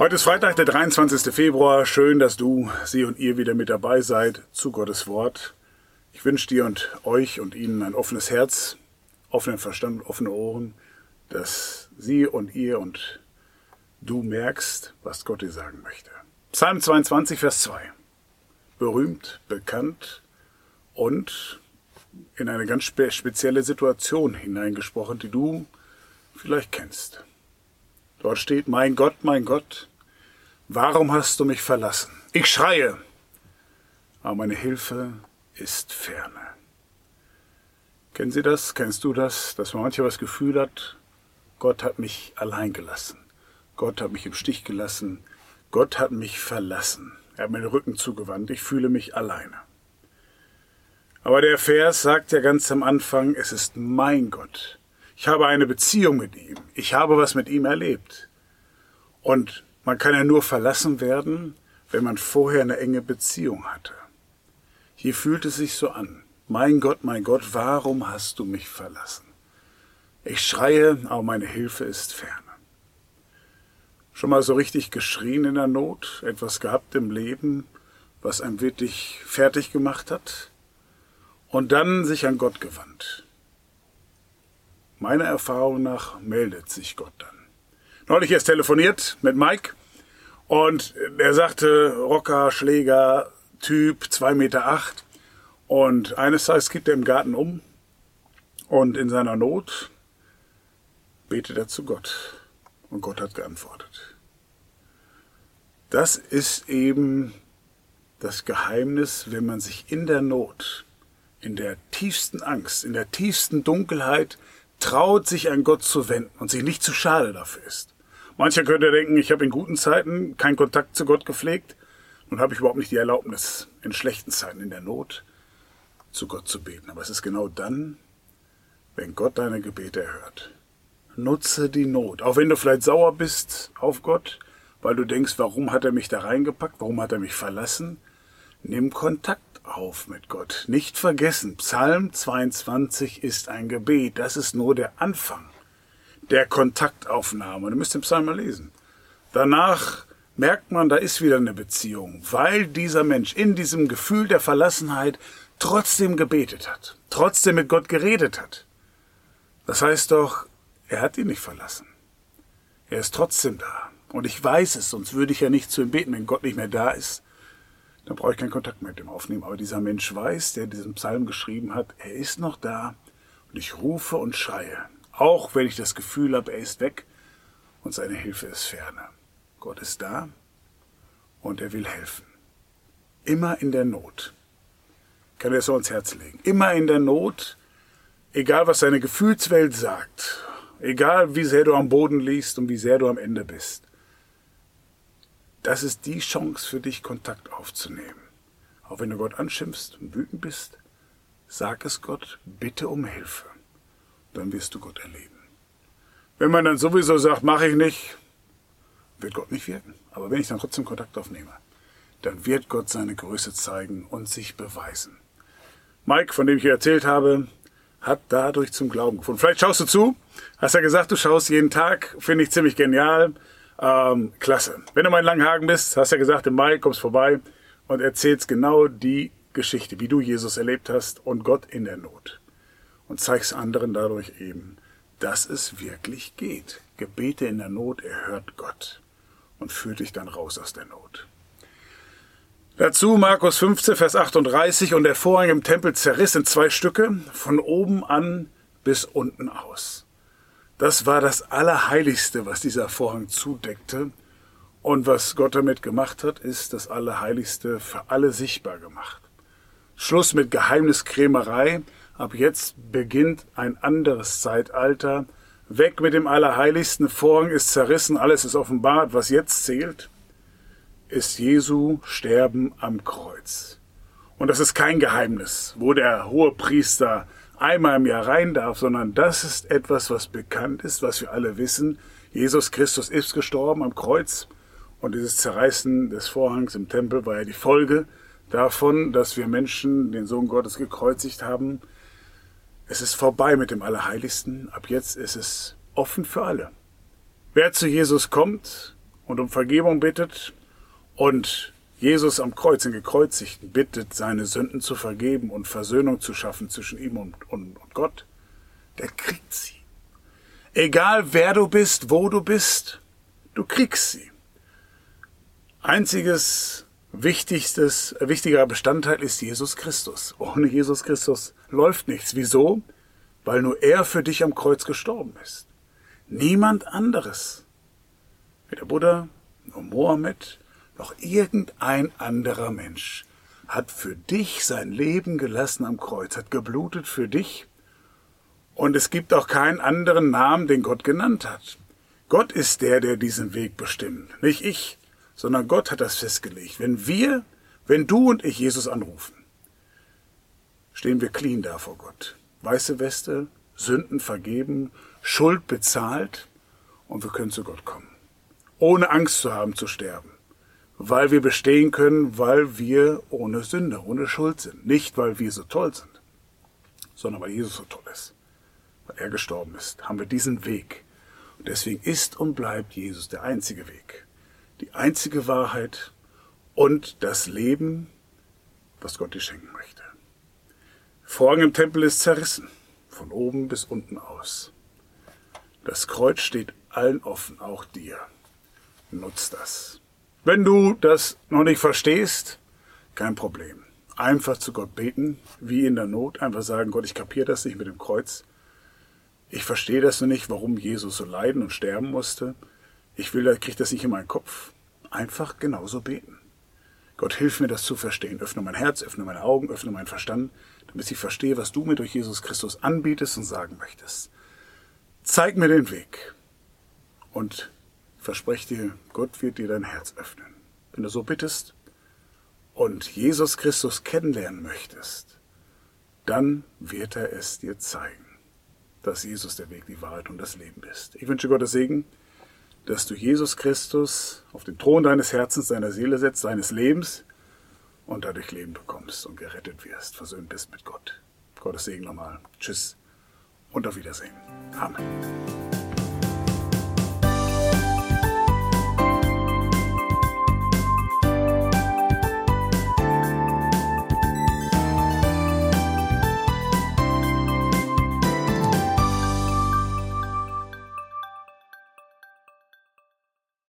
Heute ist Freitag, der 23. Februar. Schön, dass du, Sie und ihr wieder mit dabei seid zu Gottes Wort. Ich wünsche dir und euch und Ihnen ein offenes Herz, offenen Verstand, offene Ohren, dass Sie und ihr und du merkst, was Gott dir sagen möchte. Psalm 22, Vers 2. Berühmt, bekannt und in eine ganz spe spezielle Situation hineingesprochen, die du vielleicht kennst. Dort steht, mein Gott, mein Gott, warum hast du mich verlassen? Ich schreie, aber meine Hilfe ist ferne. Kennen Sie das? Kennst du das? Dass man manchmal das Gefühl hat, Gott hat mich allein gelassen. Gott hat mich im Stich gelassen. Gott hat mich verlassen. Er hat mir den Rücken zugewandt. Ich fühle mich alleine. Aber der Vers sagt ja ganz am Anfang, es ist mein Gott. Ich habe eine Beziehung mit ihm. Ich habe was mit ihm erlebt. Und man kann ja nur verlassen werden, wenn man vorher eine enge Beziehung hatte. Hier fühlt es sich so an. Mein Gott, mein Gott, warum hast du mich verlassen? Ich schreie, aber meine Hilfe ist ferne. Schon mal so richtig geschrien in der Not, etwas gehabt im Leben, was einem wirklich fertig gemacht hat, und dann sich an Gott gewandt. Meiner Erfahrung nach meldet sich Gott dann. Neulich erst telefoniert mit Mike und er sagte, Rocker, Schläger, Typ, zwei Meter acht. Und eines Tages kippt er im Garten um und in seiner Not betet er zu Gott. Und Gott hat geantwortet. Das ist eben das Geheimnis, wenn man sich in der Not, in der tiefsten Angst, in der tiefsten Dunkelheit traut, sich an Gott zu wenden und sich nicht zu schade dafür ist. Mancher könnte denken, ich habe in guten Zeiten keinen Kontakt zu Gott gepflegt und habe ich überhaupt nicht die Erlaubnis, in schlechten Zeiten, in der Not, zu Gott zu beten. Aber es ist genau dann, wenn Gott deine Gebete erhört. Nutze die Not. Auch wenn du vielleicht sauer bist auf Gott, weil du denkst, warum hat er mich da reingepackt, warum hat er mich verlassen, nimm Kontakt auf mit Gott. Nicht vergessen, Psalm 22 ist ein Gebet. Das ist nur der Anfang der Kontaktaufnahme. Du müsst den Psalm mal lesen. Danach merkt man, da ist wieder eine Beziehung, weil dieser Mensch in diesem Gefühl der Verlassenheit trotzdem gebetet hat, trotzdem mit Gott geredet hat. Das heißt doch, er hat ihn nicht verlassen. Er ist trotzdem da. Und ich weiß es, sonst würde ich ja nicht zu ihm beten, wenn Gott nicht mehr da ist dann brauche ich keinen Kontakt mit ihm aufnehmen. Aber dieser Mensch weiß, der diesen Psalm geschrieben hat, er ist noch da und ich rufe und schreie, auch wenn ich das Gefühl habe, er ist weg und seine Hilfe ist ferne. Gott ist da und er will helfen. Immer in der Not. Ich kann er so ans Herz legen. Immer in der Not, egal was seine Gefühlswelt sagt, egal wie sehr du am Boden liegst und wie sehr du am Ende bist das ist die Chance für dich, Kontakt aufzunehmen. Auch wenn du Gott anschimpfst und wütend bist, sag es Gott, bitte um Hilfe. Dann wirst du Gott erleben. Wenn man dann sowieso sagt, mache ich nicht, wird Gott nicht wirken. Aber wenn ich dann trotzdem Kontakt aufnehme, dann wird Gott seine Größe zeigen und sich beweisen. Mike, von dem ich erzählt habe, hat dadurch zum Glauben gefunden. Vielleicht schaust du zu. Hast ja gesagt, du schaust jeden Tag. Finde ich ziemlich genial. Ähm, klasse. Wenn du mal in Langenhagen bist, hast ja gesagt, im Mai kommst vorbei und erzählst genau die Geschichte, wie du Jesus erlebt hast und Gott in der Not. Und zeigst anderen dadurch eben, dass es wirklich geht. Gebete in der Not erhört Gott und führt dich dann raus aus der Not. Dazu Markus 15, Vers 38 und der Vorhang im Tempel zerriss in zwei Stücke, von oben an bis unten aus. Das war das Allerheiligste, was dieser Vorhang zudeckte. Und was Gott damit gemacht hat, ist das Allerheiligste für alle sichtbar gemacht. Schluss mit Geheimniskrämerei. Ab jetzt beginnt ein anderes Zeitalter. Weg mit dem Allerheiligsten. Vorhang ist zerrissen. Alles ist offenbart. Was jetzt zählt, ist Jesu Sterben am Kreuz. Und das ist kein Geheimnis, wo der hohe Priester einmal im Jahr rein darf, sondern das ist etwas, was bekannt ist, was wir alle wissen. Jesus Christus ist gestorben am Kreuz und dieses Zerreißen des Vorhangs im Tempel war ja die Folge davon, dass wir Menschen den Sohn Gottes gekreuzigt haben. Es ist vorbei mit dem Allerheiligsten. Ab jetzt ist es offen für alle. Wer zu Jesus kommt und um Vergebung bittet und Jesus am Kreuz, den Gekreuzigten, bittet, seine Sünden zu vergeben und Versöhnung zu schaffen zwischen ihm und, und, und Gott, der kriegt sie. Egal wer du bist, wo du bist, du kriegst sie. Einziges wichtigstes, wichtiger Bestandteil ist Jesus Christus. Ohne Jesus Christus läuft nichts. Wieso? Weil nur er für dich am Kreuz gestorben ist. Niemand anderes. Weder Buddha, noch Mohammed, noch irgendein anderer Mensch hat für dich sein Leben gelassen am Kreuz, hat geblutet für dich. Und es gibt auch keinen anderen Namen, den Gott genannt hat. Gott ist der, der diesen Weg bestimmt, nicht ich sondern Gott hat das festgelegt. Wenn wir, wenn du und ich Jesus anrufen, stehen wir clean da vor Gott. Weiße Weste, Sünden vergeben, Schuld bezahlt und wir können zu Gott kommen. Ohne Angst zu haben zu sterben. Weil wir bestehen können, weil wir ohne Sünde, ohne Schuld sind. Nicht, weil wir so toll sind, sondern weil Jesus so toll ist. Weil er gestorben ist, haben wir diesen Weg. Und deswegen ist und bleibt Jesus der einzige Weg die einzige Wahrheit und das Leben, was Gott dir schenken möchte. Vorhang im Tempel ist zerrissen, von oben bis unten aus. Das Kreuz steht allen offen, auch dir. Nutz das. Wenn du das noch nicht verstehst, kein Problem. Einfach zu Gott beten, wie in der Not, einfach sagen, Gott, ich kapiere das nicht mit dem Kreuz. Ich verstehe das noch nicht, warum Jesus so leiden und sterben musste. Ich will, kriege das nicht in meinen Kopf. Einfach genauso beten. Gott, hilf mir, das zu verstehen. Öffne mein Herz, öffne meine Augen, öffne meinen Verstand, damit ich verstehe, was du mir durch Jesus Christus anbietest und sagen möchtest. Zeig mir den Weg. Und verspreche dir, Gott wird dir dein Herz öffnen. Wenn du so bittest und Jesus Christus kennenlernen möchtest, dann wird er es dir zeigen, dass Jesus der Weg, die Wahrheit und das Leben ist. Ich wünsche Gottes Segen dass du Jesus Christus auf den Thron deines Herzens, deiner Seele setzt, deines Lebens und dadurch Leben bekommst und gerettet wirst, versöhnt bist mit Gott. Gottes Segen nochmal. Tschüss und auf Wiedersehen. Amen.